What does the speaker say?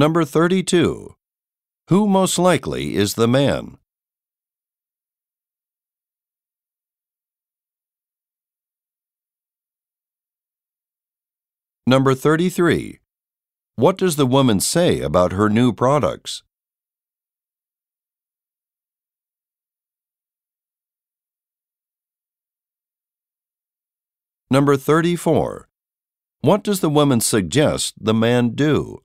Number 32. Who most likely is the man? Number 33. What does the woman say about her new products? Number 34. What does the woman suggest the man do?